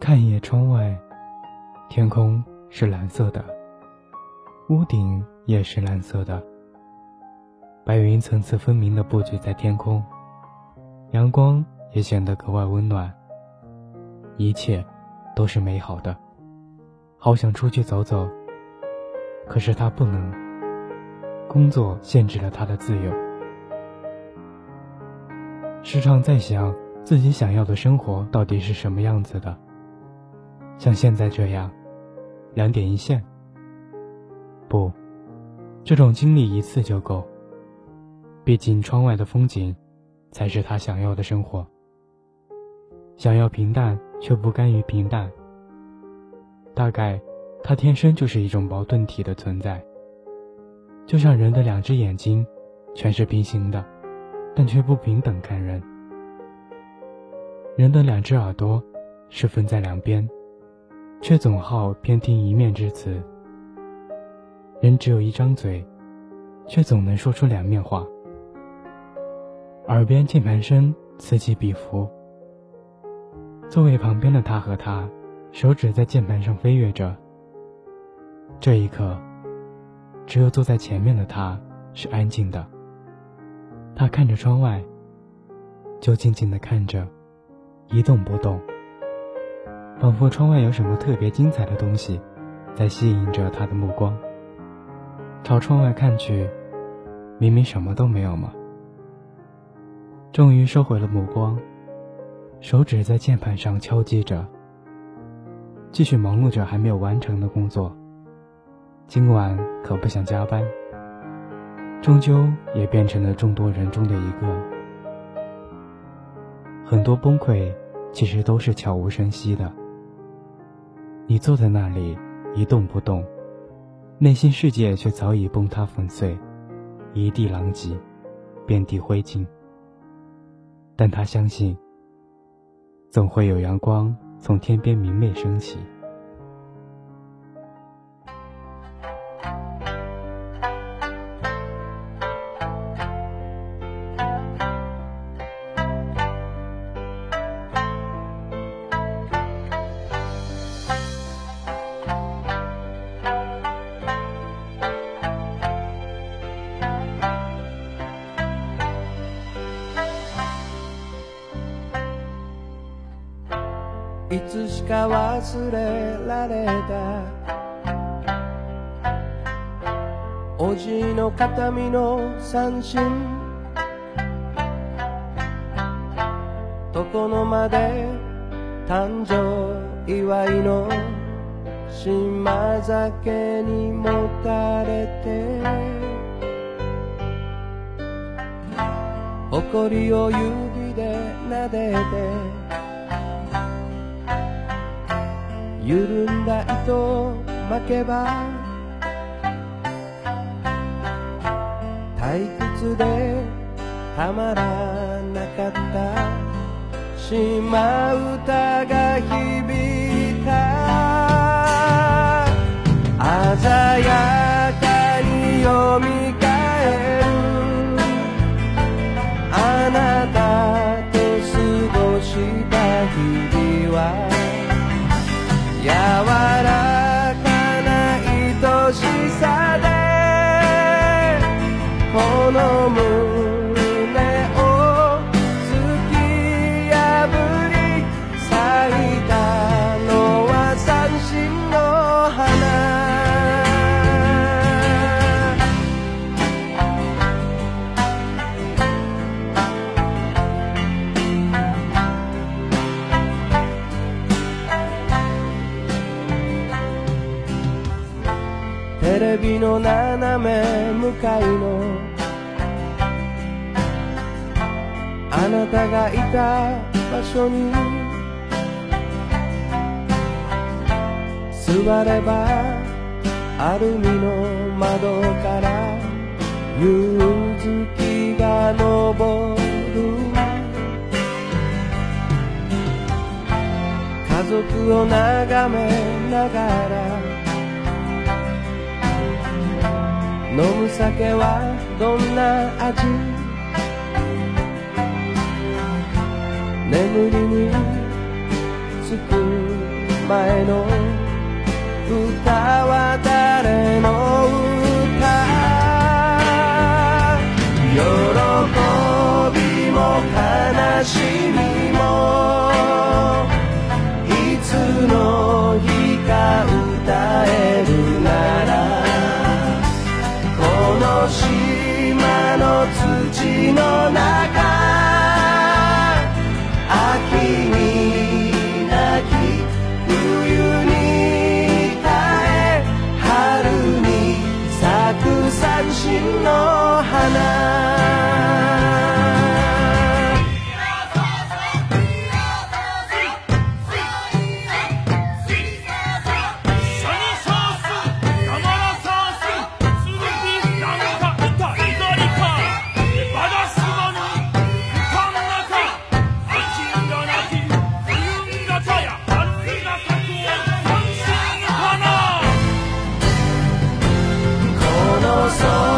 看一眼窗外，天空是蓝色的，屋顶也是蓝色的，白云层次分明的布局在天空，阳光也显得格外温暖，一切都是美好的。好想出去走走，可是他不能，工作限制了他的自由，时常在想。自己想要的生活到底是什么样子的？像现在这样，两点一线。不，这种经历一次就够。毕竟窗外的风景，才是他想要的生活。想要平淡，却不甘于平淡。大概，他天生就是一种矛盾体的存在。就像人的两只眼睛，全是平行的，但却不平等看人。人的两只耳朵是分在两边，却总好偏听一面之词。人只有一张嘴，却总能说出两面话。耳边键盘声此起彼伏，座位旁边的他和他，手指在键盘上飞跃着。这一刻，只有坐在前面的他是安静的。他看着窗外，就静静的看着。一动不动，仿佛窗外有什么特别精彩的东西在吸引着他的目光。朝窗外看去，明明什么都没有嘛。终于收回了目光，手指在键盘上敲击着，继续忙碌着还没有完成的工作。今晚可不想加班。终究也变成了众多人中的一个。很多崩溃，其实都是悄无声息的。你坐在那里一动不动，内心世界却早已崩塌粉碎，一地狼藉，遍地灰烬。但他相信，总会有阳光从天边明媚升起。いつしか忘れられたおじいの形見の三振床の間で誕生祝いの島酒にもたれて誇りを指で撫でて緩んだ糸巻けば退屈でたまらなかった島唄が響いた鮮やかによみがえるあなたと過ごした日々はテレビの斜め向かいのあなたがいた場所に座ればアルミの窓から夕月が昇る家族を眺めながら飲む酒はどんな味眠りにつく前の歌は誰の歌喜びも悲しみ土の中秋に泣き冬に耐え春に咲く三振の花 soul.